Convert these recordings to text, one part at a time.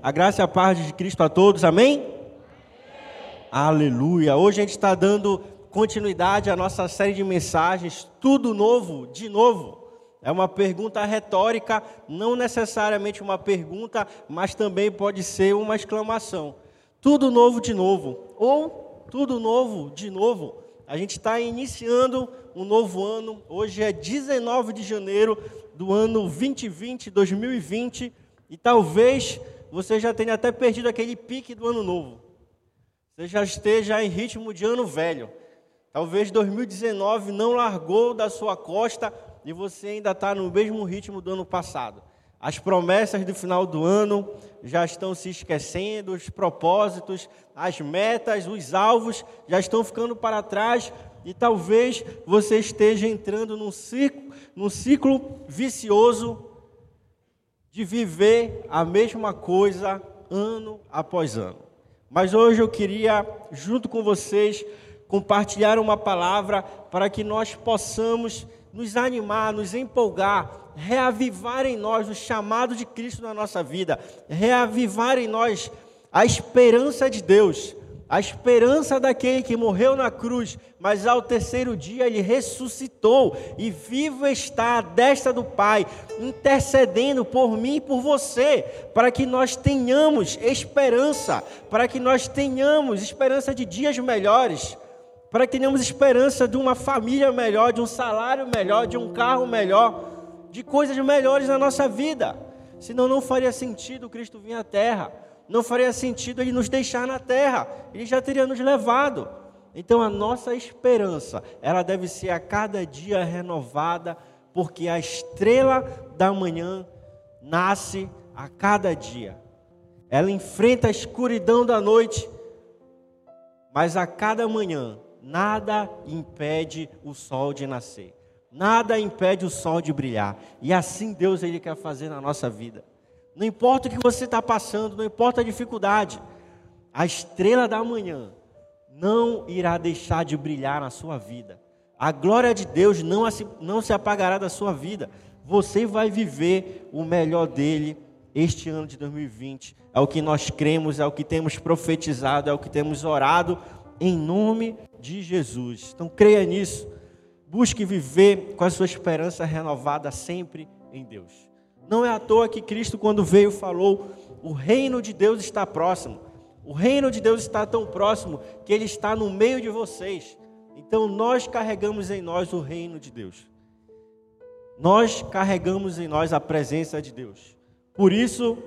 A graça e a paz de Cristo a todos, amém? amém. Aleluia. Hoje a gente está dando continuidade à nossa série de mensagens, tudo novo, de novo. É uma pergunta retórica, não necessariamente uma pergunta, mas também pode ser uma exclamação. Tudo novo de novo, ou tudo novo de novo. A gente está iniciando um novo ano, hoje é 19 de janeiro do ano 2020, 2020, e talvez você já tenha até perdido aquele pique do ano novo. Você já esteja em ritmo de ano velho. Talvez 2019 não largou da sua costa e você ainda está no mesmo ritmo do ano passado. As promessas do final do ano já estão se esquecendo, os propósitos, as metas, os alvos já estão ficando para trás e talvez você esteja entrando num ciclo, num ciclo vicioso de viver a mesma coisa ano após ano. Mas hoje eu queria, junto com vocês, compartilhar uma palavra para que nós possamos nos animar, nos empolgar, reavivar em nós o chamado de Cristo na nossa vida, reavivar em nós a esperança de Deus, a esperança daquele que morreu na cruz, mas ao terceiro dia ele ressuscitou e vivo está à destra do Pai, intercedendo por mim e por você, para que nós tenhamos esperança, para que nós tenhamos esperança de dias melhores, para que tenhamos esperança de uma família melhor, de um salário melhor, de um carro melhor, de coisas melhores na nossa vida. Senão não faria sentido Cristo vir à terra não faria sentido ele nos deixar na terra, ele já teria nos levado. Então a nossa esperança, ela deve ser a cada dia renovada, porque a estrela da manhã nasce a cada dia. Ela enfrenta a escuridão da noite, mas a cada manhã nada impede o sol de nascer. Nada impede o sol de brilhar. E assim Deus ele quer fazer na nossa vida. Não importa o que você está passando, não importa a dificuldade, a estrela da manhã não irá deixar de brilhar na sua vida. A glória de Deus não, não se apagará da sua vida. Você vai viver o melhor dele este ano de 2020. É o que nós cremos, é o que temos profetizado, é o que temos orado em nome de Jesus. Então creia nisso. Busque viver com a sua esperança renovada sempre em Deus. Não é à toa que Cristo, quando veio, falou: o reino de Deus está próximo. O reino de Deus está tão próximo que ele está no meio de vocês. Então nós carregamos em nós o reino de Deus. Nós carregamos em nós a presença de Deus. Por isso,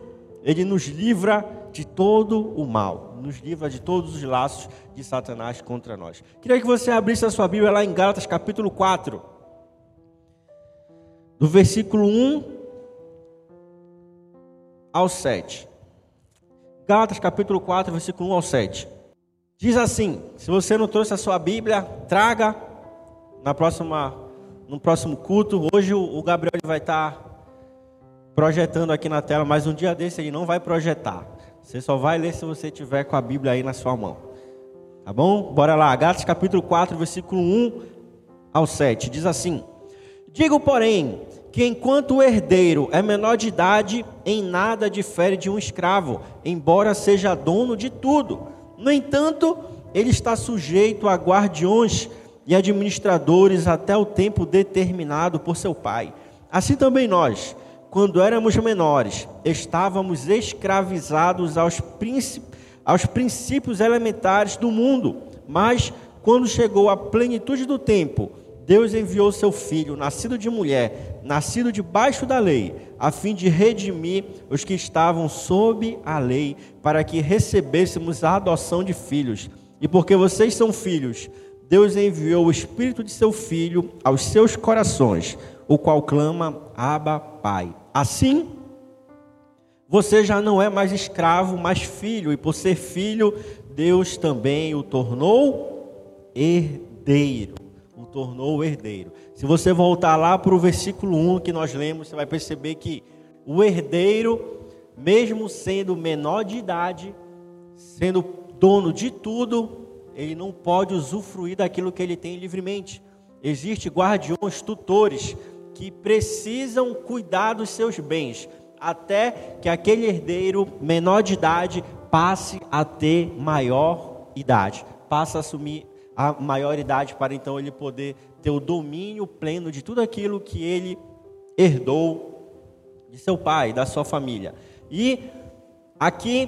ele nos livra de todo o mal, nos livra de todos os laços de Satanás contra nós. Queria que você abrisse a sua Bíblia lá em Gálatas capítulo 4, do versículo 1 ao 7. Gálatas capítulo 4, versículo 1 ao 7. Diz assim: se você não trouxe a sua Bíblia, traga na próxima, no próximo culto. Hoje o Gabriel vai estar projetando aqui na tela, mas um dia desse ele não vai projetar. Você só vai ler se você tiver com a Bíblia aí na sua mão. Tá bom? Bora lá. Gálatas capítulo 4, versículo 1 ao 7. Diz assim: Digo, porém, que enquanto o herdeiro é menor de idade, em nada difere de um escravo, embora seja dono de tudo. No entanto, ele está sujeito a guardiões e administradores até o tempo determinado por seu pai. Assim também nós, quando éramos menores, estávamos escravizados aos, aos princípios elementares do mundo, mas quando chegou a plenitude do tempo, Deus enviou seu filho, nascido de mulher, nascido debaixo da lei, a fim de redimir os que estavam sob a lei, para que recebêssemos a adoção de filhos. E porque vocês são filhos, Deus enviou o espírito de seu filho aos seus corações, o qual clama: Abba, Pai. Assim, você já não é mais escravo, mas filho, e por ser filho, Deus também o tornou herdeiro tornou herdeiro. Se você voltar lá para o versículo 1 que nós lemos, você vai perceber que o herdeiro, mesmo sendo menor de idade, sendo dono de tudo, ele não pode usufruir daquilo que ele tem livremente. Existem guardiões, tutores, que precisam cuidar dos seus bens, até que aquele herdeiro menor de idade passe a ter maior idade, passe a assumir a maior idade para então ele poder ter o domínio pleno de tudo aquilo que ele herdou de seu pai, da sua família. E aqui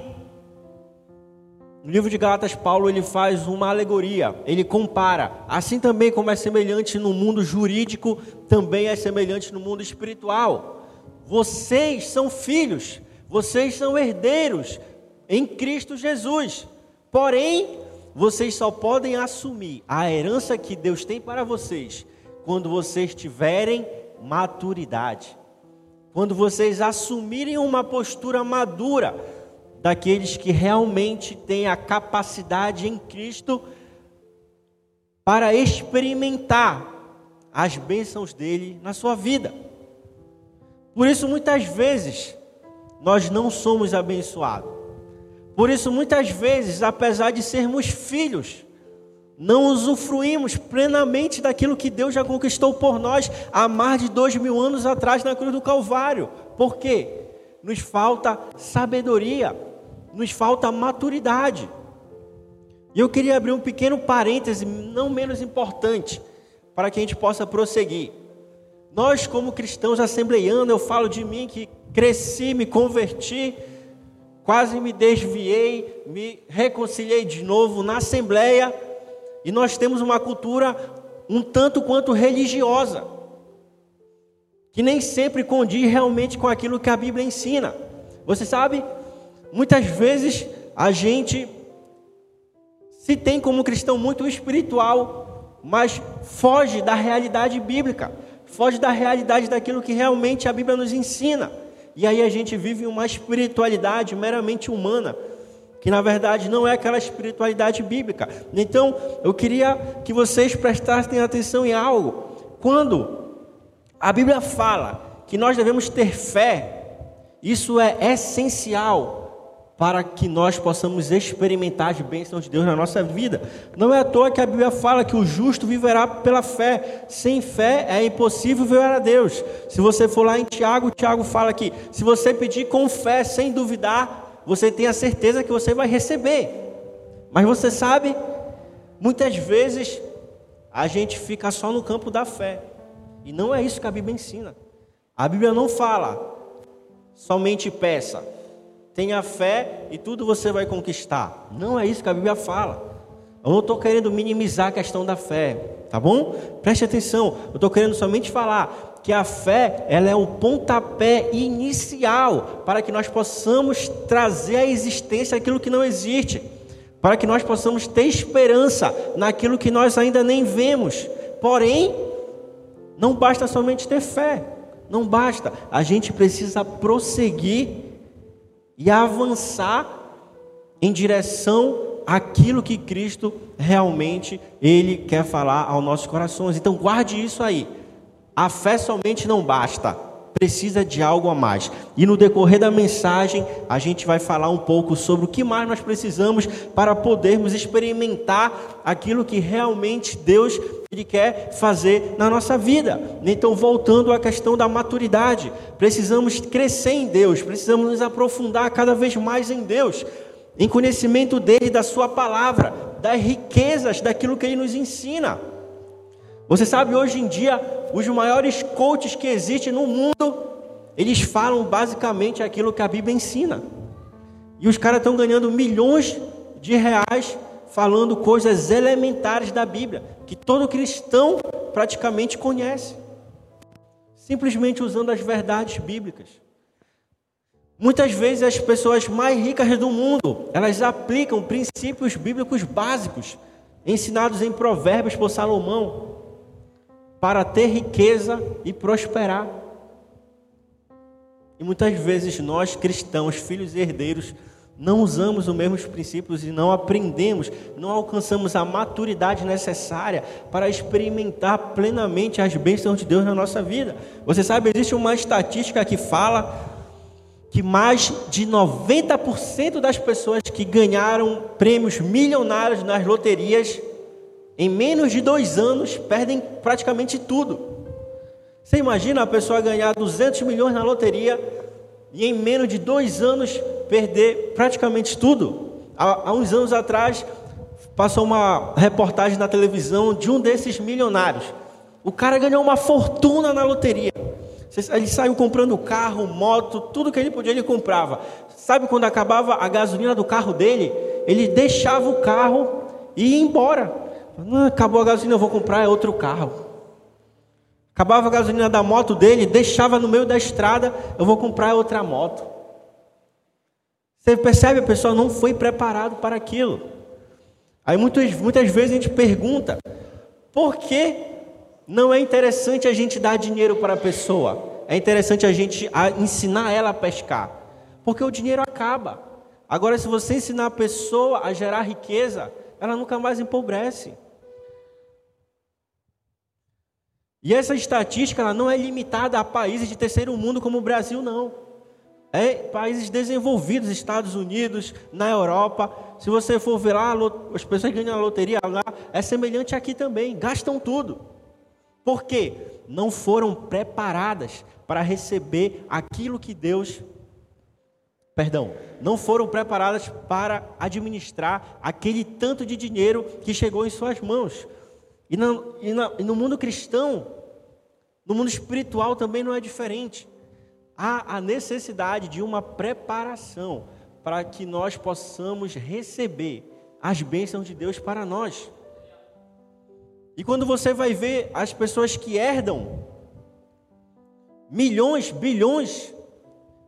no livro de Galatas, Paulo ele faz uma alegoria, ele compara. Assim também como é semelhante no mundo jurídico, também é semelhante no mundo espiritual. Vocês são filhos, vocês são herdeiros em Cristo Jesus. Porém, vocês só podem assumir a herança que Deus tem para vocês quando vocês tiverem maturidade. Quando vocês assumirem uma postura madura daqueles que realmente têm a capacidade em Cristo para experimentar as bênçãos dele na sua vida. Por isso, muitas vezes, nós não somos abençoados. Por isso, muitas vezes, apesar de sermos filhos, não usufruímos plenamente daquilo que Deus já conquistou por nós há mais de dois mil anos atrás na cruz do Calvário. Por quê? Nos falta sabedoria, nos falta maturidade. E eu queria abrir um pequeno parêntese, não menos importante, para que a gente possa prosseguir. Nós, como cristãos assembleianos, eu falo de mim que cresci, me converti, quase me desviei, me reconciliei de novo na Assembleia, e nós temos uma cultura um tanto quanto religiosa, que nem sempre condiz realmente com aquilo que a Bíblia ensina. Você sabe, muitas vezes a gente se tem como cristão muito espiritual, mas foge da realidade bíblica, foge da realidade daquilo que realmente a Bíblia nos ensina. E aí a gente vive uma espiritualidade meramente humana, que na verdade não é aquela espiritualidade bíblica. Então, eu queria que vocês prestassem atenção em algo. Quando a Bíblia fala que nós devemos ter fé, isso é essencial para que nós possamos experimentar as bênçãos de Deus na nossa vida. Não é à toa que a Bíblia fala que o justo viverá pela fé. Sem fé é impossível ver a Deus. Se você for lá em Tiago, Tiago fala que se você pedir com fé, sem duvidar, você tem a certeza que você vai receber. Mas você sabe, muitas vezes a gente fica só no campo da fé. E não é isso que a Bíblia ensina. A Bíblia não fala somente peça tenha fé e tudo você vai conquistar. Não é isso que a Bíblia fala. Eu não estou querendo minimizar a questão da fé, tá bom? Preste atenção. Eu estou querendo somente falar que a fé ela é o pontapé inicial para que nós possamos trazer à existência aquilo que não existe, para que nós possamos ter esperança naquilo que nós ainda nem vemos. Porém, não basta somente ter fé, não basta. A gente precisa prosseguir e avançar em direção àquilo que Cristo realmente ele quer falar aos nossos corações. Então guarde isso aí. A fé somente não basta, precisa de algo a mais. E no decorrer da mensagem, a gente vai falar um pouco sobre o que mais nós precisamos para podermos experimentar aquilo que realmente Deus ele quer fazer na nossa vida. Então, voltando à questão da maturidade, precisamos crescer em Deus, precisamos nos aprofundar cada vez mais em Deus, em conhecimento dele, da sua palavra, das riquezas daquilo que ele nos ensina. Você sabe, hoje em dia, os maiores coaches que existem no mundo, eles falam basicamente aquilo que a Bíblia ensina. E os caras estão ganhando milhões de reais falando coisas elementares da Bíblia, que todo cristão praticamente conhece, simplesmente usando as verdades bíblicas. Muitas vezes as pessoas mais ricas do mundo, elas aplicam princípios bíblicos básicos ensinados em Provérbios por Salomão para ter riqueza e prosperar. E muitas vezes nós cristãos, filhos e herdeiros, não usamos os mesmos princípios e não aprendemos, não alcançamos a maturidade necessária para experimentar plenamente as bênçãos de Deus na nossa vida. Você sabe, existe uma estatística que fala que mais de 90% das pessoas que ganharam prêmios milionários nas loterias, em menos de dois anos, perdem praticamente tudo. Você imagina a pessoa ganhar 200 milhões na loteria e em menos de dois anos perder praticamente tudo. Há, há uns anos atrás, passou uma reportagem na televisão de um desses milionários. O cara ganhou uma fortuna na loteria. Ele saiu comprando carro, moto, tudo que ele podia ele comprava. Sabe quando acabava a gasolina do carro dele? Ele deixava o carro e ia embora. Não, acabou a gasolina, eu vou comprar outro carro. Acabava a gasolina da moto dele, deixava no meio da estrada, eu vou comprar outra moto. Você percebe, a pessoa não foi preparado para aquilo. Aí muitas, muitas vezes a gente pergunta, por que não é interessante a gente dar dinheiro para a pessoa? É interessante a gente ensinar ela a pescar, porque o dinheiro acaba. Agora, se você ensinar a pessoa a gerar riqueza, ela nunca mais empobrece. E essa estatística ela não é limitada a países de terceiro mundo como o Brasil, não. É países desenvolvidos, Estados Unidos, na Europa. Se você for ver lá, as pessoas ganham a loteria lá, é semelhante aqui também, gastam tudo. Por quê? Não foram preparadas para receber aquilo que Deus. Perdão, não foram preparadas para administrar aquele tanto de dinheiro que chegou em suas mãos. E no, e, na, e no mundo cristão, no mundo espiritual também não é diferente. Há a necessidade de uma preparação para que nós possamos receber as bênçãos de Deus para nós. E quando você vai ver as pessoas que herdam milhões, bilhões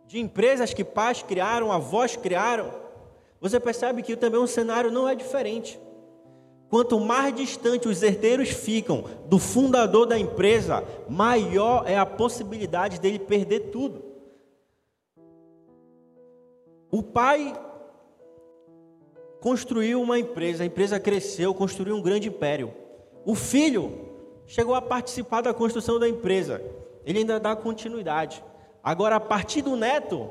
de empresas que pais criaram, avós criaram, você percebe que também o cenário não é diferente. Quanto mais distante os herdeiros ficam do fundador da empresa, maior é a possibilidade dele perder tudo. O pai construiu uma empresa, a empresa cresceu, construiu um grande império. O filho chegou a participar da construção da empresa, ele ainda dá continuidade. Agora, a partir do neto,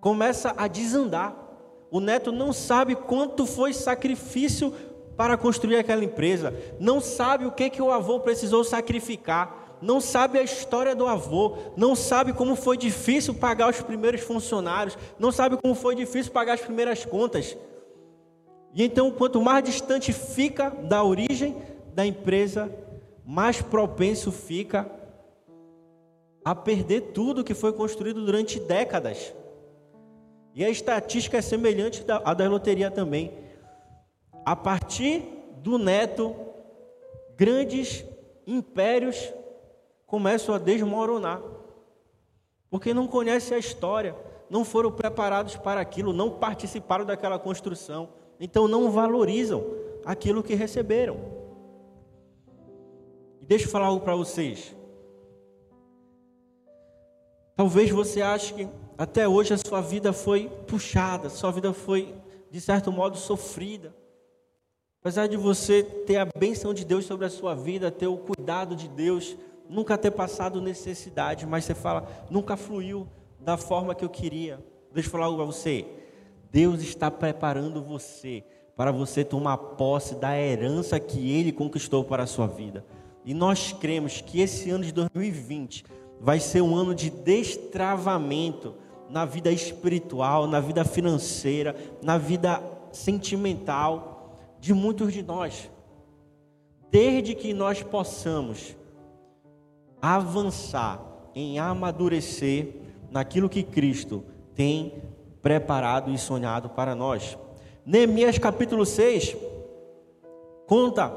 começa a desandar. O neto não sabe quanto foi sacrifício para construir aquela empresa, não sabe o que, que o avô precisou sacrificar, não sabe a história do avô, não sabe como foi difícil pagar os primeiros funcionários, não sabe como foi difícil pagar as primeiras contas. E então, quanto mais distante fica da origem da empresa, mais propenso fica a perder tudo que foi construído durante décadas. E a estatística é semelhante à da loteria também a partir do neto, grandes impérios começam a desmoronar. Porque não conhecem a história, não foram preparados para aquilo, não participaram daquela construção, então não valorizam aquilo que receberam. E deixa eu falar algo para vocês. Talvez você ache que até hoje a sua vida foi puxada, sua vida foi, de certo modo, sofrida. Apesar de você ter a benção de Deus sobre a sua vida, ter o cuidado de Deus, nunca ter passado necessidade, mas você fala, nunca fluiu da forma que eu queria. Deixa eu falar algo para você. Deus está preparando você para você tomar posse da herança que Ele conquistou para a sua vida. E nós cremos que esse ano de 2020 vai ser um ano de destravamento na vida espiritual, na vida financeira, na vida sentimental de muitos de nós. Desde que nós possamos avançar em amadurecer naquilo que Cristo tem preparado e sonhado para nós. Neemias capítulo 6 conta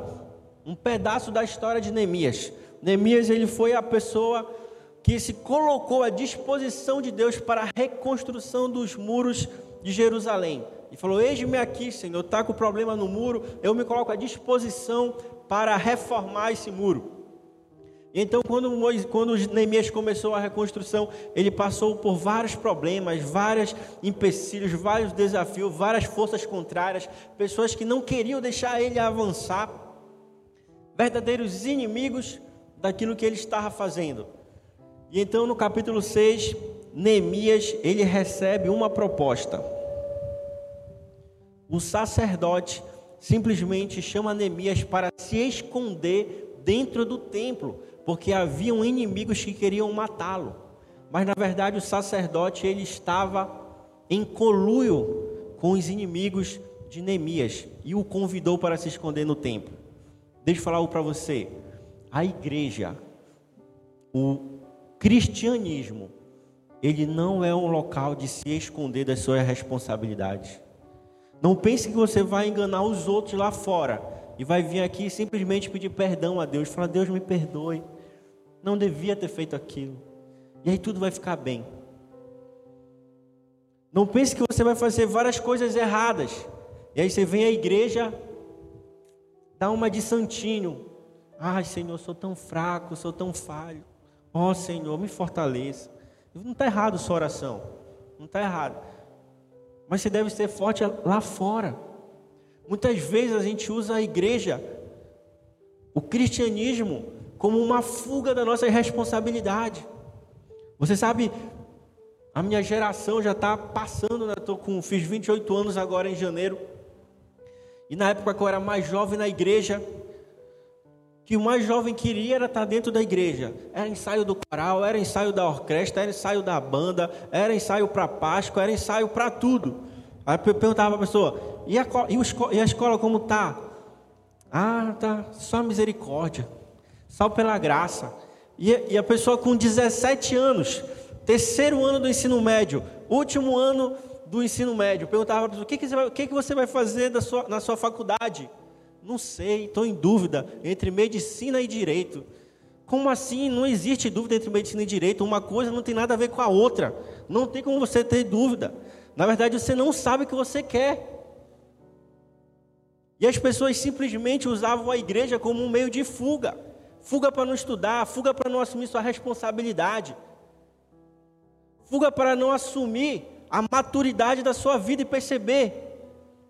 um pedaço da história de Neemias. Neemias ele foi a pessoa que se colocou à disposição de Deus para a reconstrução dos muros de Jerusalém e falou: Eis-me aqui, Senhor, está com problema no muro, eu me coloco à disposição para reformar esse muro. Então, quando, Moisés, quando Neemias começou a reconstrução, ele passou por vários problemas, vários empecilhos, vários desafios, várias forças contrárias, pessoas que não queriam deixar ele avançar, verdadeiros inimigos daquilo que ele estava fazendo. E então, no capítulo 6, Neemias, ele recebe uma proposta. O sacerdote simplesmente chama Neemias para se esconder dentro do templo, porque haviam inimigos que queriam matá-lo. mas na verdade o sacerdote ele estava em coluio com os inimigos de Neemias e o convidou para se esconder no templo. Deixa eu falar algo para você. A igreja, o cristianismo, ele não é um local de se esconder das suas responsabilidades. Não pense que você vai enganar os outros lá fora e vai vir aqui simplesmente pedir perdão a Deus, falar: Deus me perdoe, não devia ter feito aquilo. E aí tudo vai ficar bem. Não pense que você vai fazer várias coisas erradas. E aí você vem à igreja, dá uma de santinho. Ai, Senhor, sou tão fraco, sou tão falho. Ó oh, Senhor, me fortaleça. Não está errado sua oração. Não está errado. Mas você deve ser forte lá fora. Muitas vezes a gente usa a igreja, o cristianismo, como uma fuga da nossa responsabilidade. Você sabe, a minha geração já está passando, né? Tô com, fiz 28 anos agora em janeiro. E na época que eu era mais jovem na igreja, que o mais jovem queria era estar dentro da igreja. Era ensaio do coral, era ensaio da orquestra, era ensaio da banda, era ensaio para Páscoa, era ensaio para tudo. Aí eu perguntava para a pessoa, e a, e, a escola como tá? Ah, tá, só misericórdia, só pela graça. E, a pessoa com 17 anos, terceiro ano do ensino médio, último ano do ensino médio, perguntava para a pessoa, o que, que, você vai, o que, que você vai fazer sua, na sua faculdade? Não sei, estou em dúvida entre medicina e direito. Como assim? Não existe dúvida entre medicina e direito. Uma coisa não tem nada a ver com a outra. Não tem como você ter dúvida. Na verdade, você não sabe o que você quer. E as pessoas simplesmente usavam a igreja como um meio de fuga. Fuga para não estudar, fuga para não assumir sua responsabilidade. Fuga para não assumir a maturidade da sua vida e perceber: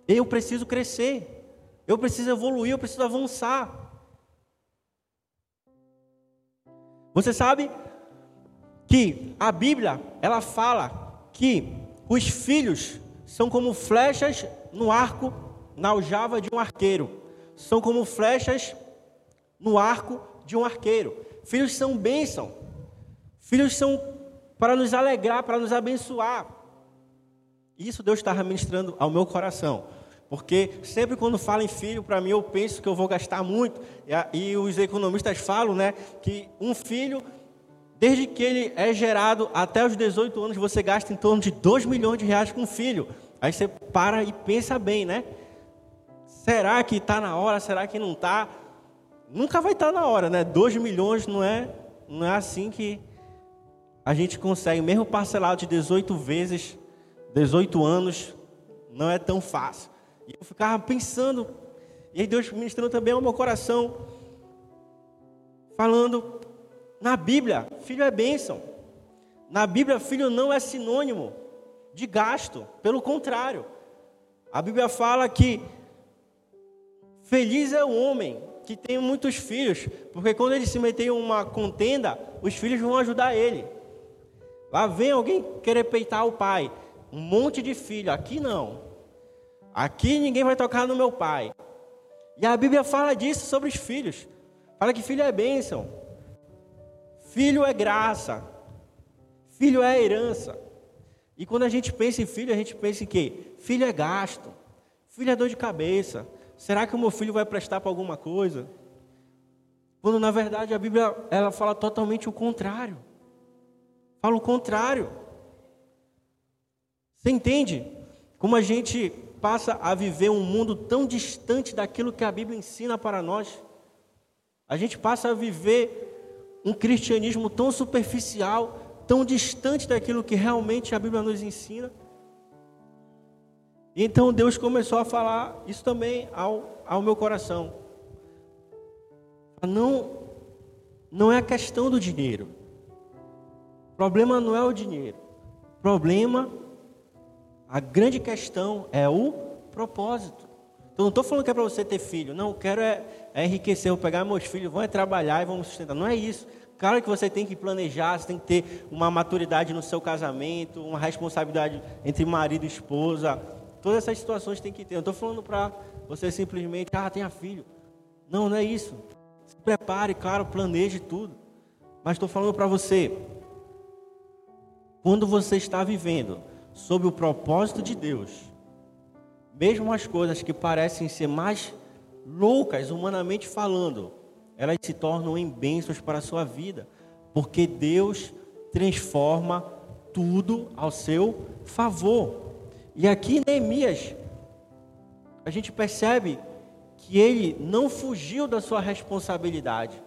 eu preciso crescer. Eu preciso evoluir, eu preciso avançar. Você sabe que a Bíblia, ela fala que os filhos são como flechas no arco, na aljava de um arqueiro. São como flechas no arco de um arqueiro. Filhos são bênção. Filhos são para nos alegrar, para nos abençoar. Isso Deus estava ministrando ao meu coração. Porque sempre quando fala em filho, para mim eu penso que eu vou gastar muito. E, os economistas falam, né, que um filho, desde que ele é gerado até os 18 anos, você gasta em torno de 2 milhões de reais com um filho. Aí você para e pensa bem, né? Será que está na hora? Será que não está? Nunca vai estar tá na hora, né? 2 milhões não é, não é assim que a gente consegue, mesmo parcelado de 18 vezes, 18 anos, não é tão fácil. E eu ficava pensando, e aí Deus ministrando também ao meu coração, falando, na Bíblia, filho é bênção. Na Bíblia, filho não é sinônimo de gasto, pelo contrário. A Bíblia fala que feliz é o homem que tem muitos filhos, porque quando ele se meter em uma contenda, os filhos vão ajudar ele. Lá vem alguém querer peitar o pai, um monte de filho, aqui não. Aqui ninguém vai tocar no meu pai. E a Bíblia fala disso sobre os filhos. Fala que filho é bênção. Filho é graça. Filho é herança. E quando a gente pensa em filho, a gente pensa em quê? Filho é gasto. Filho é dor de cabeça. Será que o meu filho vai prestar para alguma coisa? Quando na verdade a Bíblia ela fala totalmente o contrário. Fala o contrário. Você entende? Como a gente passa a viver um mundo tão distante daquilo que a Bíblia ensina para nós. A gente passa a viver um cristianismo tão superficial, tão distante daquilo que realmente a Bíblia nos ensina. E então Deus começou a falar isso também ao, ao meu coração. Não, não é a questão do dinheiro. O problema não é o dinheiro. O problema a grande questão é o propósito. Então, não estou falando que é para você ter filho. Não, eu quero é, é enriquecer, vou pegar meus filhos, vão é trabalhar e vamos sustentar. Não é isso. Claro que você tem que planejar, você tem que ter uma maturidade no seu casamento, uma responsabilidade entre marido e esposa. Todas essas situações tem que ter. Eu estou falando para você simplesmente, ah, tenha filho. Não, não é isso. Se prepare, claro, planeje tudo. Mas estou falando para você, quando você está vivendo sob o propósito de Deus, mesmo as coisas que parecem ser mais loucas, humanamente falando, elas se tornam em bênçãos para a sua vida, porque Deus transforma tudo ao seu favor. E aqui Neemias, a gente percebe que ele não fugiu da sua responsabilidade,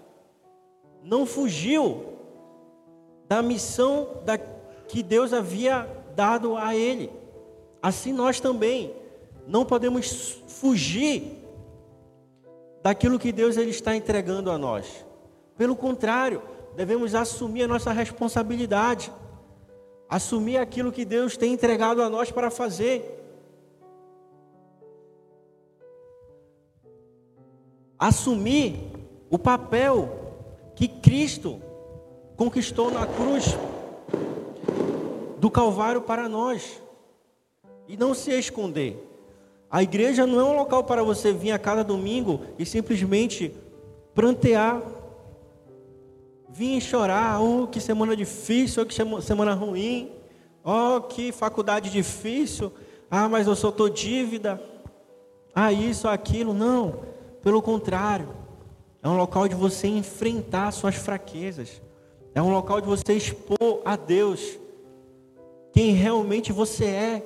não fugiu da missão da, que Deus havia dado a ele. Assim nós também não podemos fugir daquilo que Deus ele está entregando a nós. Pelo contrário, devemos assumir a nossa responsabilidade, assumir aquilo que Deus tem entregado a nós para fazer. Assumir o papel que Cristo conquistou na cruz do Calvário para nós. E não se esconder. A igreja não é um local para você vir a cada domingo e simplesmente prantear, vir chorar, oh, que semana difícil, oh, que semana ruim, oh, que faculdade difícil, ah, mas eu só dívida, ah, isso, aquilo. Não, pelo contrário, é um local de você enfrentar suas fraquezas, é um local de você expor a Deus quem realmente você é.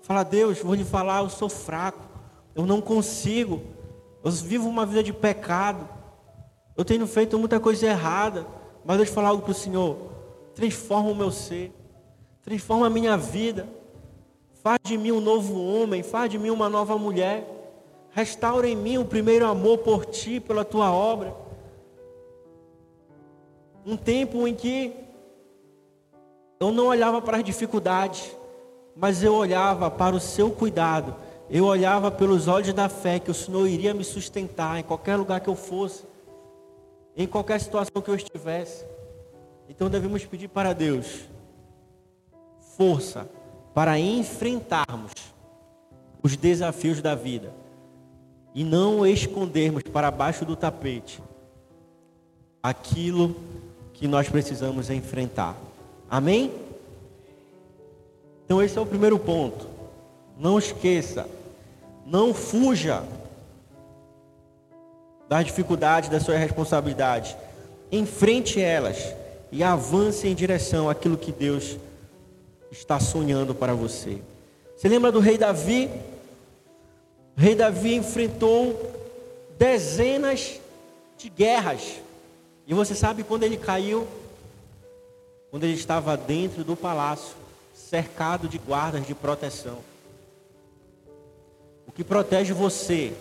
Fala, Deus, vou lhe falar, eu sou fraco, eu não consigo, eu vivo uma vida de pecado, eu tenho feito muita coisa errada, mas Deus falar algo para o Senhor, transforma o meu ser, transforma a minha vida, faz de mim um novo homem, faz de mim uma nova mulher, restaura em mim o primeiro amor por ti, pela tua obra. Um tempo em que eu não olhava para as dificuldades, mas eu olhava para o seu cuidado, eu olhava pelos olhos da fé que o Senhor iria me sustentar em qualquer lugar que eu fosse, em qualquer situação que eu estivesse. Então devemos pedir para Deus força para enfrentarmos os desafios da vida e não escondermos para baixo do tapete aquilo que nós precisamos enfrentar. Amém? Então esse é o primeiro ponto. Não esqueça, não fuja das dificuldades, da sua responsabilidade. Enfrente elas e avance em direção àquilo que Deus está sonhando para você. Você lembra do rei Davi? O rei Davi enfrentou dezenas de guerras. E você sabe quando ele caiu? Quando ele estava dentro do palácio cercado de guardas de proteção. O que protege você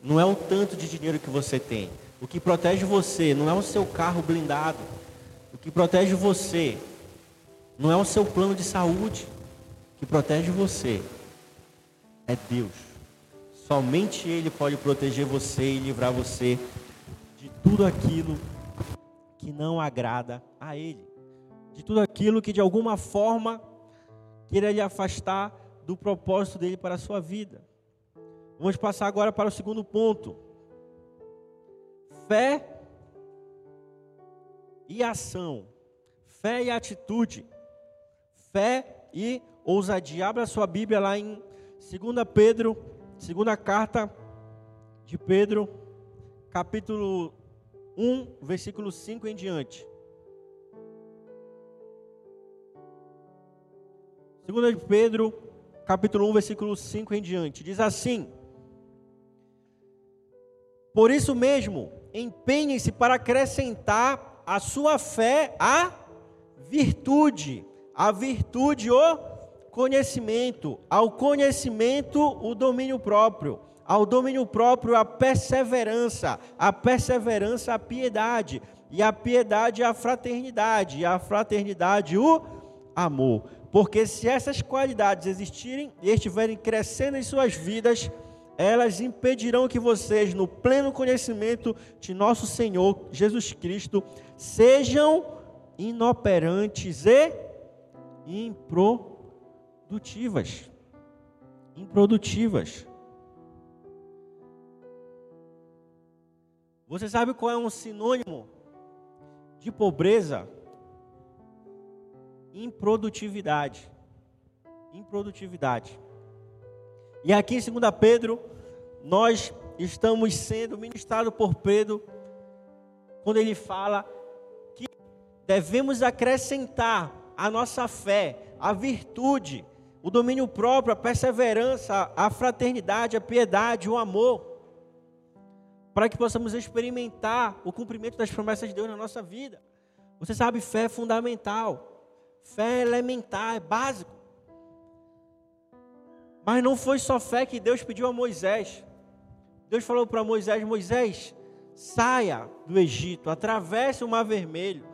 não é o tanto de dinheiro que você tem. O que protege você não é o seu carro blindado. O que protege você não é o seu plano de saúde. O que protege você é Deus. Somente Ele pode proteger você e livrar você de tudo aquilo que não agrada a Ele. De tudo aquilo que de alguma forma queira lhe afastar do propósito dele para a sua vida. Vamos passar agora para o segundo ponto. Fé e ação. Fé e atitude. Fé e ousadia. Abra sua Bíblia lá em 2 Pedro, segunda carta de Pedro, capítulo 1, versículo 5 em diante. 2 Pedro, capítulo 1, versículo 5 em diante, diz assim: Por isso mesmo, empenhem-se para acrescentar a sua fé a virtude, a virtude o conhecimento, ao conhecimento o domínio próprio, ao domínio próprio a perseverança, a perseverança a piedade, e a piedade a fraternidade, e a fraternidade o amor. Porque se essas qualidades existirem e estiverem crescendo em suas vidas, elas impedirão que vocês, no pleno conhecimento de nosso Senhor Jesus Cristo, sejam inoperantes e improdutivas. Improdutivas. Você sabe qual é um sinônimo de pobreza? Improdutividade. Improdutividade. E aqui em 2 Pedro, nós estamos sendo ministrados por Pedro, quando ele fala que devemos acrescentar a nossa fé, a virtude, o domínio próprio, a perseverança, a fraternidade, a piedade, o amor, para que possamos experimentar o cumprimento das promessas de Deus na nossa vida. Você sabe, fé é fundamental, fé é elementar, é básico. Mas não foi só fé que Deus pediu a Moisés. Deus falou para Moisés: Moisés, saia do Egito, atravesse o Mar Vermelho,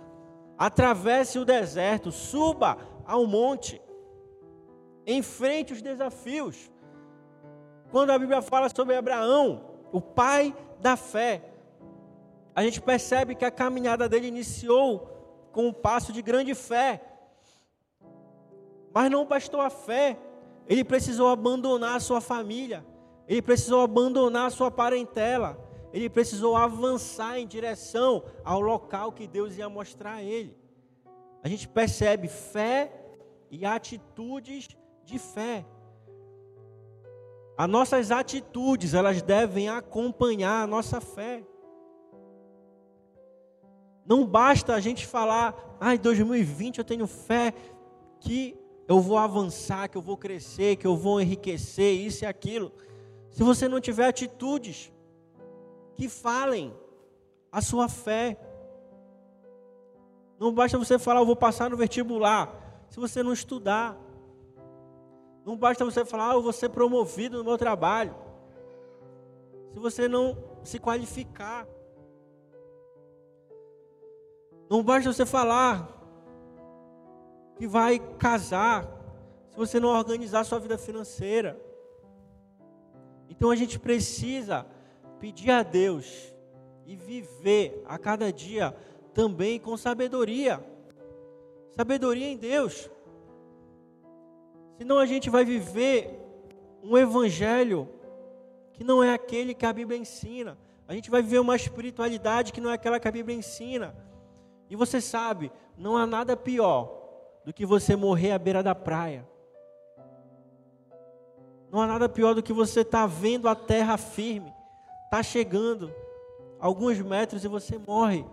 atravesse o deserto, suba ao monte, enfrente os desafios. Quando a Bíblia fala sobre Abraão, o pai da fé, a gente percebe que a caminhada dele iniciou com um passo de grande fé. Mas não bastou a fé, ele precisou abandonar a sua família, ele precisou abandonar a sua parentela, ele precisou avançar em direção ao local que Deus ia mostrar a ele. A gente percebe fé e atitudes de fé. As nossas atitudes, elas devem acompanhar a nossa fé. Não basta a gente falar, ai, 2020 eu tenho fé que eu vou avançar, que eu vou crescer, que eu vou enriquecer, isso e aquilo. Se você não tiver atitudes que falem a sua fé, não basta você falar, eu vou passar no vestibular, se você não estudar. Não basta você falar, ah, eu vou ser promovido no meu trabalho, se você não se qualificar. Não basta você falar que vai casar se você não organizar sua vida financeira. Então a gente precisa pedir a Deus e viver a cada dia também com sabedoria. Sabedoria em Deus. Senão a gente vai viver um evangelho que não é aquele que a Bíblia ensina. A gente vai viver uma espiritualidade que não é aquela que a Bíblia ensina. E você sabe, não há nada pior do que você morrer à beira da praia. Não há nada pior do que você estar tá vendo a terra firme, está chegando alguns metros e você morre.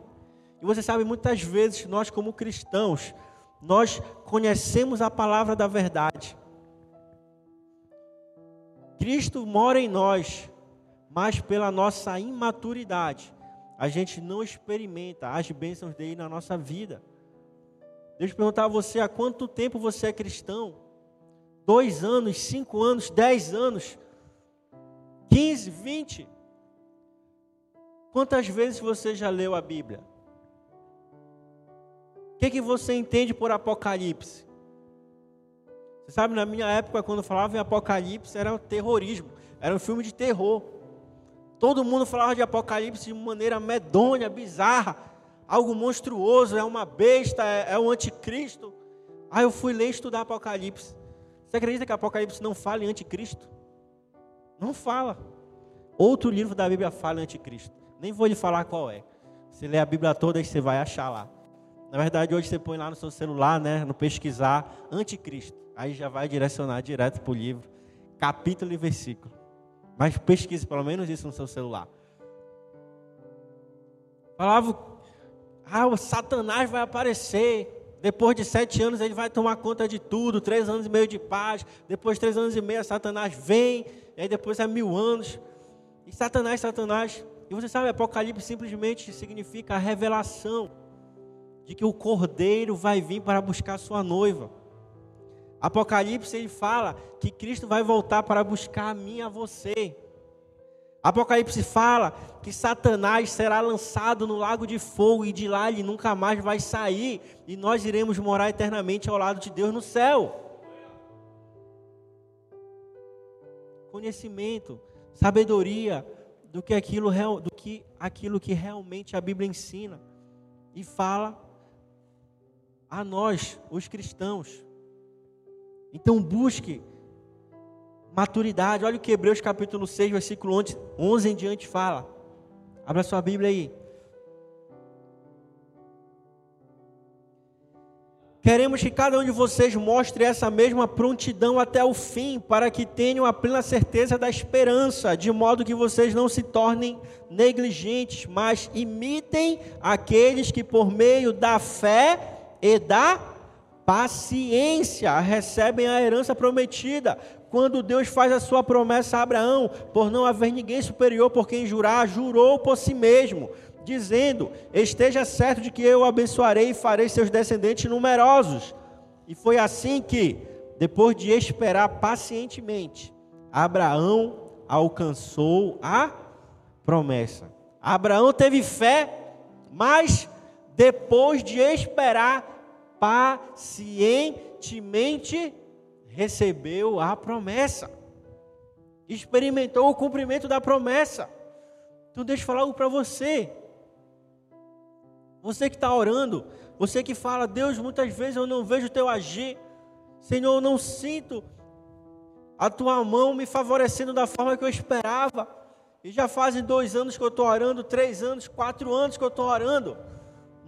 E você sabe, muitas vezes nós, como cristãos, nós conhecemos a palavra da verdade. Cristo mora em nós, mas pela nossa imaturidade, a gente não experimenta as bênçãos dele na nossa vida. Deixa eu perguntar a você: há quanto tempo você é cristão? Dois anos, cinco anos, dez anos, quinze, vinte? Quantas vezes você já leu a Bíblia? O que, que você entende por Apocalipse? Você sabe, na minha época, quando falava em Apocalipse, era terrorismo, era um filme de terror. Todo mundo falava de Apocalipse de maneira medonha, bizarra algo monstruoso, é uma besta, é, é o anticristo. Aí eu fui ler estudar Apocalipse. Você acredita que Apocalipse não fala em anticristo? Não fala. Outro livro da Bíblia fala em anticristo. Nem vou lhe falar qual é. Você lê a Bíblia toda você vai achar lá. Na verdade, hoje você põe lá no seu celular, né, no pesquisar anticristo. Aí já vai direcionar direto para o livro, capítulo e versículo. Mas pesquise pelo menos isso no seu celular. Falava ah, o Satanás vai aparecer. Depois de sete anos ele vai tomar conta de tudo. Três anos e meio de paz. Depois de três anos e meio, Satanás vem. E aí depois é mil anos. E Satanás, Satanás. E você sabe, Apocalipse simplesmente significa a revelação de que o cordeiro vai vir para buscar sua noiva. Apocalipse ele fala que Cristo vai voltar para buscar a mim e a você. Apocalipse fala que Satanás será lançado no lago de fogo e de lá ele nunca mais vai sair e nós iremos morar eternamente ao lado de Deus no céu. Conhecimento, sabedoria do que aquilo, do que aquilo que realmente a Bíblia ensina e fala a nós, os cristãos. Então busque maturidade. Olha o que Hebreus capítulo 6, versículo 11 em diante fala. Abra sua Bíblia aí. Queremos que cada um de vocês mostre essa mesma prontidão até o fim, para que tenham a plena certeza da esperança, de modo que vocês não se tornem negligentes, mas imitem aqueles que, por meio da fé e da paciência, recebem a herança prometida. Quando Deus faz a sua promessa a Abraão, por não haver ninguém superior por quem jurar, jurou por si mesmo dizendo: Esteja certo de que eu abençoarei e farei seus descendentes numerosos. E foi assim que, depois de esperar pacientemente, Abraão alcançou a promessa. Abraão teve fé, mas depois de esperar pacientemente, recebeu a promessa. Experimentou o cumprimento da promessa. Então, deixa eu falar algo para você. Você que está orando, você que fala, Deus, muitas vezes eu não vejo o teu agir, Senhor, eu não sinto a tua mão me favorecendo da forma que eu esperava. E já fazem dois anos que eu estou orando, três anos, quatro anos que eu estou orando.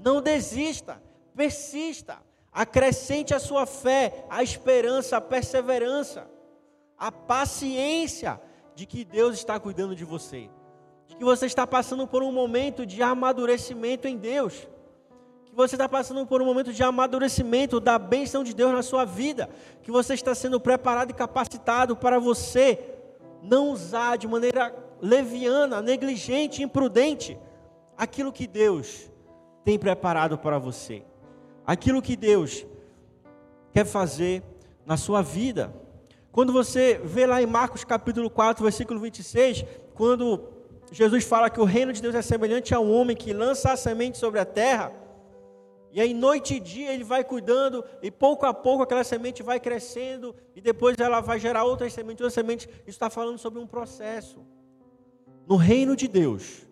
Não desista, persista, acrescente a sua fé, a esperança, a perseverança, a paciência de que Deus está cuidando de você de que você está passando por um momento de amadurecimento em Deus, que você está passando por um momento de amadurecimento da bênção de Deus na sua vida, que você está sendo preparado e capacitado para você não usar de maneira leviana, negligente, imprudente aquilo que Deus tem preparado para você, aquilo que Deus quer fazer na sua vida. Quando você vê lá em Marcos capítulo 4, versículo 26, quando Jesus fala que o reino de Deus é semelhante a um homem que lança a semente sobre a terra, e aí noite e dia ele vai cuidando, e pouco a pouco aquela semente vai crescendo, e depois ela vai gerar outras sementes, outras sementes. Isso está falando sobre um processo. No reino de Deus,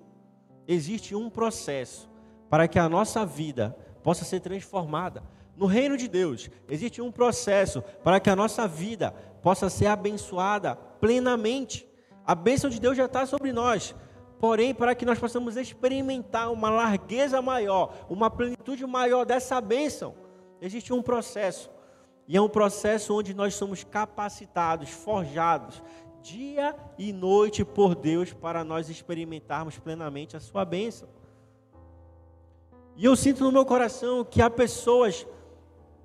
existe um processo para que a nossa vida possa ser transformada. No reino de Deus, existe um processo para que a nossa vida possa ser abençoada plenamente. A bênção de Deus já está sobre nós. Porém, para que nós possamos experimentar uma largueza maior, uma plenitude maior dessa bênção, existe um processo. E é um processo onde nós somos capacitados, forjados, dia e noite por Deus, para nós experimentarmos plenamente a sua bênção. E eu sinto no meu coração que há pessoas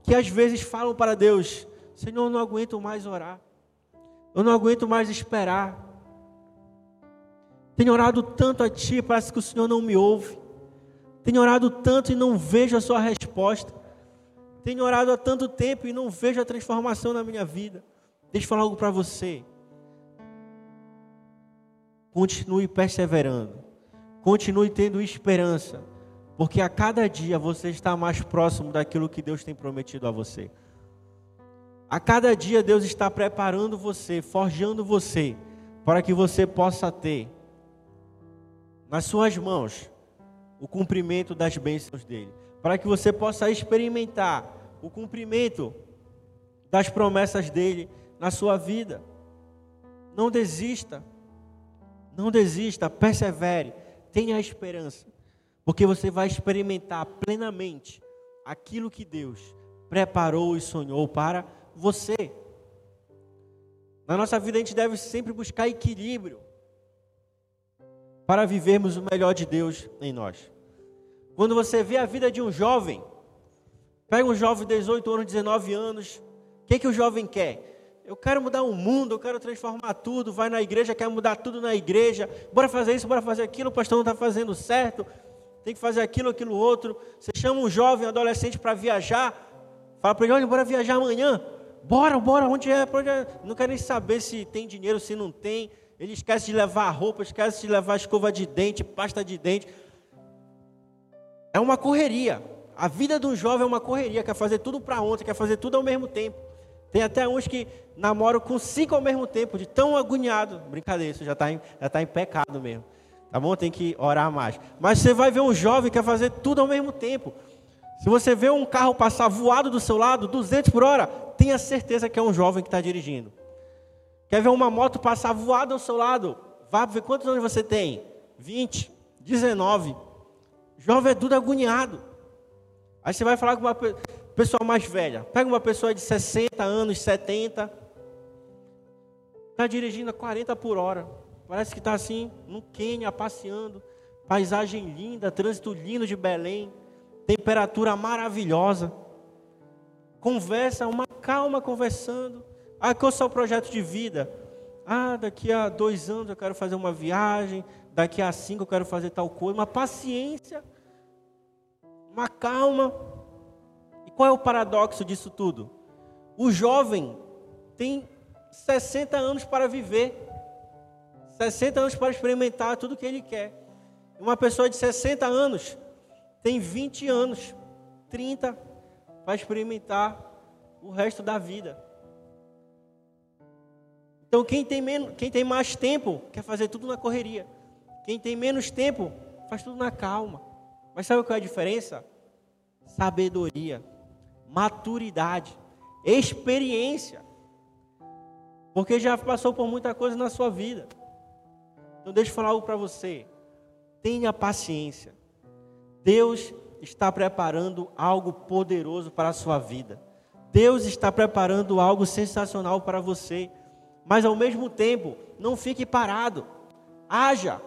que às vezes falam para Deus: Senhor, eu não aguento mais orar, eu não aguento mais esperar, tenho orado tanto a Ti, parece que o Senhor não me ouve. Tenho orado tanto e não vejo a Sua resposta. Tenho orado há tanto tempo e não vejo a transformação na minha vida. Deixa eu falar algo para você. Continue perseverando. Continue tendo esperança. Porque a cada dia você está mais próximo daquilo que Deus tem prometido a você. A cada dia Deus está preparando você, forjando você, para que você possa ter nas suas mãos o cumprimento das bênçãos dele, para que você possa experimentar o cumprimento das promessas dele na sua vida. Não desista, não desista, persevere, tenha esperança, porque você vai experimentar plenamente aquilo que Deus preparou e sonhou para você. Na nossa vida a gente deve sempre buscar equilíbrio para vivermos o melhor de Deus em nós. Quando você vê a vida de um jovem, pega um jovem de 18 anos, 19 anos, o que, que o jovem quer? Eu quero mudar o mundo, eu quero transformar tudo, vai na igreja, quer mudar tudo na igreja, bora fazer isso, bora fazer aquilo, o pastor não está fazendo certo, tem que fazer aquilo, aquilo outro. Você chama um jovem, um adolescente para viajar, fala para ele, olha, bora viajar amanhã, bora, bora, onde é, onde é? Não quer nem saber se tem dinheiro, se não tem, ele esquece de levar roupa, esquece de levar escova de dente, pasta de dente. É uma correria. A vida de um jovem é uma correria, quer fazer tudo para ontem, quer fazer tudo ao mesmo tempo. Tem até uns que namoram com cinco ao mesmo tempo, de tão agoniado. Brincadeira, isso já está em, tá em pecado mesmo. Tá bom? Tem que orar mais. Mas você vai ver um jovem que quer fazer tudo ao mesmo tempo. Se você vê um carro passar voado do seu lado, 200 por hora, tenha certeza que é um jovem que está dirigindo. Quer ver uma moto passar voada ao seu lado? Vá ver quantos anos você tem? 20, 19. Jovem é tudo agoniado. Aí você vai falar com uma pessoa. mais velha. Pega uma pessoa de 60 anos, 70. Está dirigindo a 40 por hora. Parece que está assim, no Quênia, passeando. Paisagem linda, trânsito lindo de Belém. Temperatura maravilhosa. Conversa, uma calma conversando. Ah, qual é o seu projeto de vida? Ah, daqui a dois anos eu quero fazer uma viagem. Daqui a cinco eu quero fazer tal coisa. Uma paciência. Uma calma. E qual é o paradoxo disso tudo? O jovem tem 60 anos para viver. 60 anos para experimentar tudo que ele quer. Uma pessoa de 60 anos tem 20 anos, 30 para experimentar o resto da vida. Então, quem tem, menos, quem tem mais tempo quer fazer tudo na correria. Quem tem menos tempo faz tudo na calma. Mas sabe qual é a diferença? Sabedoria, maturidade, experiência. Porque já passou por muita coisa na sua vida. Então deixa eu falar algo para você. Tenha paciência. Deus está preparando algo poderoso para a sua vida. Deus está preparando algo sensacional para você. Mas ao mesmo tempo, não fique parado. Haja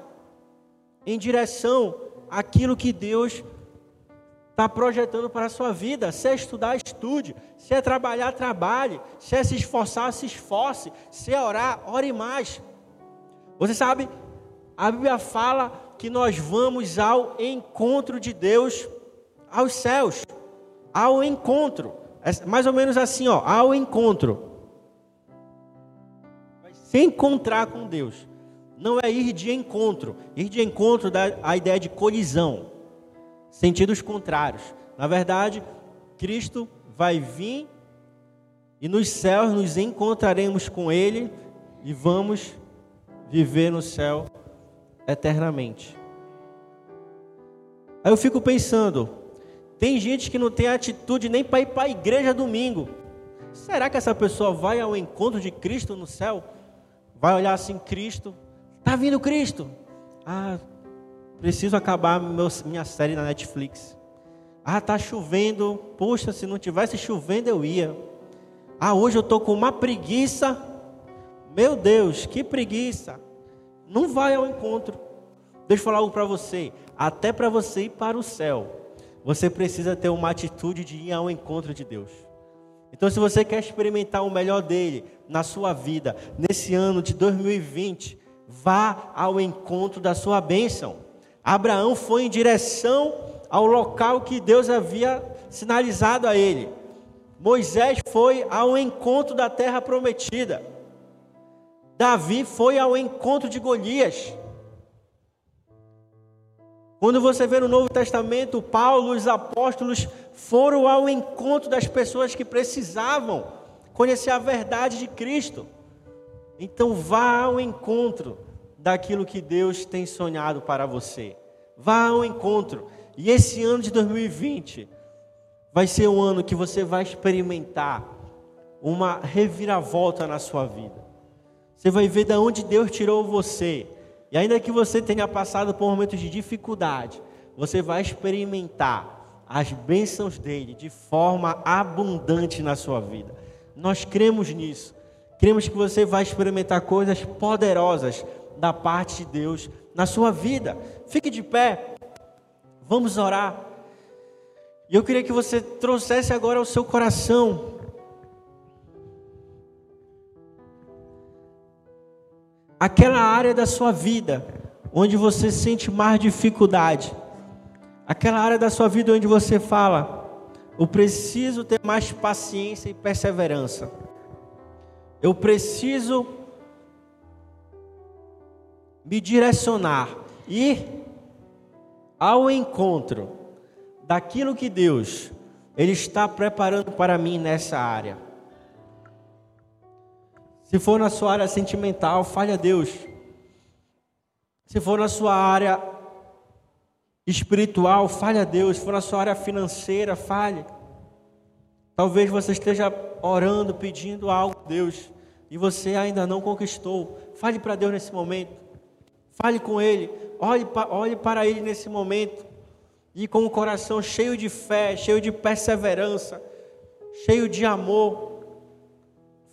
em direção àquilo que Deus está projetando para a sua vida. Se é estudar, estude. Se é trabalhar, trabalhe. Se é se esforçar, se esforce. Se é orar, ore mais. Você sabe, a Bíblia fala que nós vamos ao encontro de Deus aos céus. Ao encontro. É mais ou menos assim, ó, ao encontro. Vai se encontrar com Deus. Não é ir de encontro. Ir de encontro dá a ideia de colisão. Sentidos contrários. Na verdade, Cristo vai vir e nos céus nos encontraremos com Ele e vamos viver no céu eternamente. Aí eu fico pensando, tem gente que não tem atitude nem para ir para a igreja domingo. Será que essa pessoa vai ao encontro de Cristo no céu? Vai olhar assim, Cristo, tá vindo Cristo. Ah, preciso acabar meu, minha série na Netflix. Ah, tá chovendo. Poxa, se não tivesse chovendo eu ia. Ah, hoje eu tô com uma preguiça. Meu Deus, que preguiça não vai ao encontro. Deixa eu falar algo para você. Até para você ir para o céu, você precisa ter uma atitude de ir ao encontro de Deus. Então, se você quer experimentar o melhor dele na sua vida, nesse ano de 2020, vá ao encontro da sua bênção. Abraão foi em direção ao local que Deus havia sinalizado a ele. Moisés foi ao encontro da terra prometida. Davi foi ao encontro de Golias. Quando você vê no Novo Testamento, Paulo, os apóstolos foram ao encontro das pessoas que precisavam conhecer a verdade de Cristo. Então vá ao encontro daquilo que Deus tem sonhado para você. Vá ao encontro. E esse ano de 2020 vai ser um ano que você vai experimentar uma reviravolta na sua vida. Você vai ver de onde Deus tirou você. E ainda que você tenha passado por momentos de dificuldade, você vai experimentar as bênçãos dele de forma abundante na sua vida. Nós cremos nisso. Cremos que você vai experimentar coisas poderosas da parte de Deus na sua vida. Fique de pé. Vamos orar. E eu queria que você trouxesse agora ao seu coração aquela área da sua vida onde você sente mais dificuldade, aquela área da sua vida onde você fala, eu preciso ter mais paciência e perseverança, eu preciso me direcionar, ir ao encontro daquilo que Deus ele está preparando para mim nessa área. Se for na sua área sentimental, fale a Deus. Se for na sua área espiritual, fale a Deus. Se for na sua área financeira, fale. Talvez você esteja orando, pedindo algo a Deus e você ainda não conquistou. Fale para Deus nesse momento. Fale com Ele. Olhe, olhe para Ele nesse momento. E com o coração cheio de fé, cheio de perseverança, cheio de amor.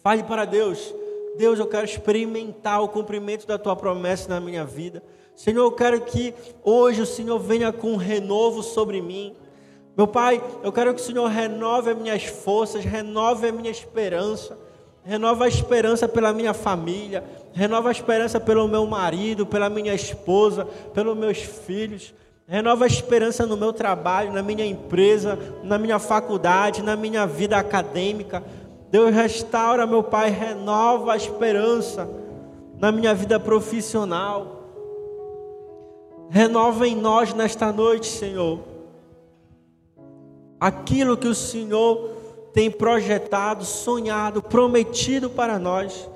Fale para Deus: Deus, eu quero experimentar o cumprimento da tua promessa na minha vida. Senhor, eu quero que hoje o Senhor venha com um renovo sobre mim. Meu Pai, eu quero que o Senhor renove as minhas forças, renove a minha esperança, renova a esperança pela minha família, renova a esperança pelo meu marido, pela minha esposa, pelos meus filhos. Renova a esperança no meu trabalho, na minha empresa, na minha faculdade, na minha vida acadêmica. Deus restaura, meu Pai, renova a esperança na minha vida profissional. Renova em nós nesta noite, Senhor, aquilo que o Senhor tem projetado, sonhado, prometido para nós.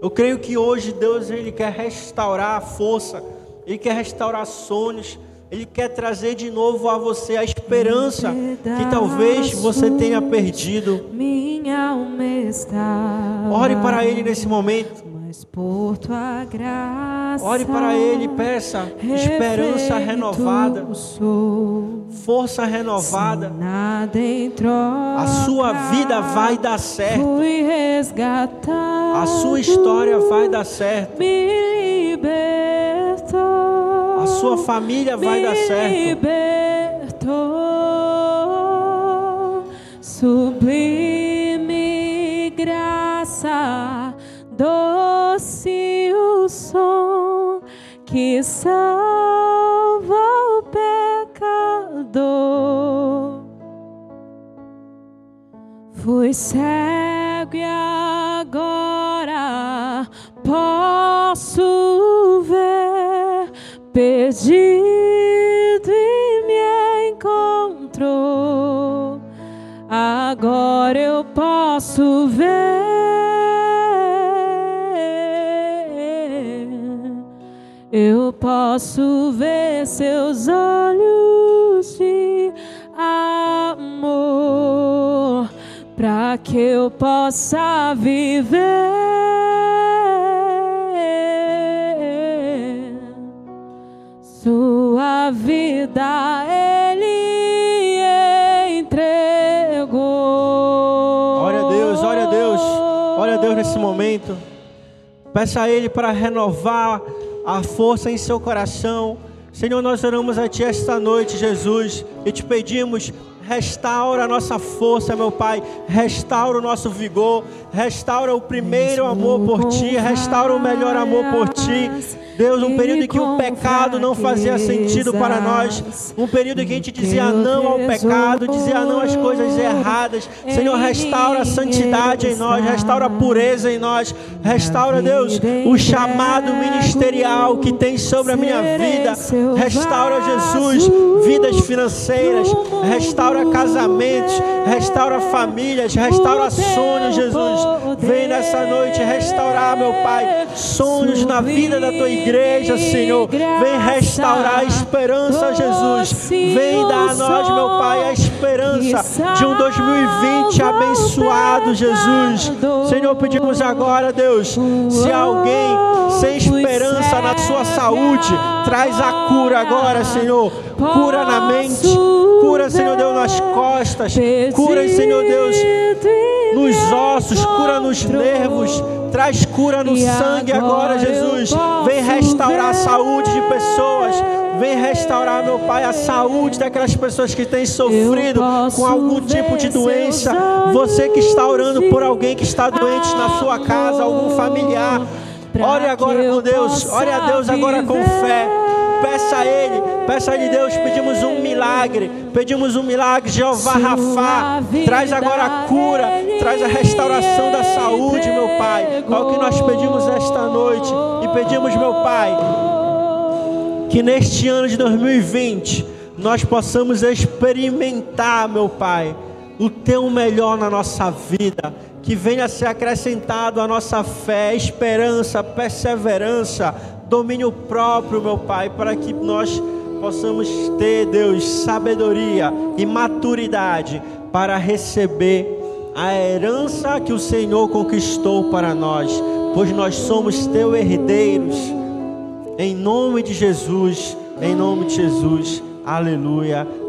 Eu creio que hoje Deus ele quer restaurar a força, ele quer restaurar sonhos, ele quer trazer de novo a você a esperança que talvez você tenha perdido. Minha alma está. Ore para Ele nesse momento. Mas por tua graça. Ore para Ele, peça esperança renovada, força renovada. Nada em troca. A sua vida vai dar certo. Fui resgatado. A sua história vai dar certo. Me libertou. A sua família vai dar certo. libertou, sublime graça, doce o som que salva o pecador. Fui cego e agora posso perdido e me encontrou. Agora eu posso ver, eu posso ver seus olhos de amor. Para que eu possa viver vida ele entregou. Ore a Deus, ore a Deus, ore a Deus nesse momento. Peça a Ele para renovar a força em seu coração. Senhor, nós oramos a Ti esta noite, Jesus, e te pedimos. Restaura a nossa força, meu Pai. Restaura o nosso vigor. Restaura o primeiro amor por Ti. Restaura o melhor amor por Ti. Deus, um período em que o pecado não fazia sentido para nós. Um período em que a gente dizia não ao pecado, dizia não às coisas erradas. Senhor, restaura a santidade em nós. Restaura a pureza em nós. Restaura, Deus, o chamado ministerial que tem sobre a minha vida. Restaura, Jesus, vidas financeiras. Restaura casamentos. Restaura famílias. Restaura sonhos, Jesus. Vem nessa noite restaurar, meu Pai, sonhos na vida da tua igreja, Senhor. Vem restaurar a esperança, Jesus. Vem dar a nós, meu Pai, a esperança de um 2020 abençoado, Jesus. Senhor, pedimos agora, Deus, se alguém sem esperança na sua saúde, traz a cura agora, Senhor. Cura na mente, cura, Senhor Deus, nas costas, cura, Senhor Deus, nos ossos, cura nos nervos, traz cura no sangue agora, Jesus. Vem restaurar a saúde de pessoas. Vem restaurar, meu Pai, a saúde daquelas pessoas que têm sofrido com algum tipo de doença. Você que está orando por alguém que está doente na sua casa, algum familiar. Ore agora com Deus, ore a Deus agora com fé. Peça a Ele, peça a Ele, Deus. Pedimos um milagre, pedimos um milagre, Jeová Rafá. Traz agora a cura, traz a restauração da saúde, meu Pai. É o que nós pedimos esta noite e pedimos, meu Pai, que neste ano de 2020 nós possamos experimentar, meu Pai, o Teu melhor na nossa vida que venha ser acrescentado a nossa fé, esperança, perseverança, domínio próprio, meu Pai, para que nós possamos ter, Deus, sabedoria e maturidade para receber a herança que o Senhor conquistou para nós, pois nós somos teus herdeiros. Em nome de Jesus, em nome de Jesus, aleluia.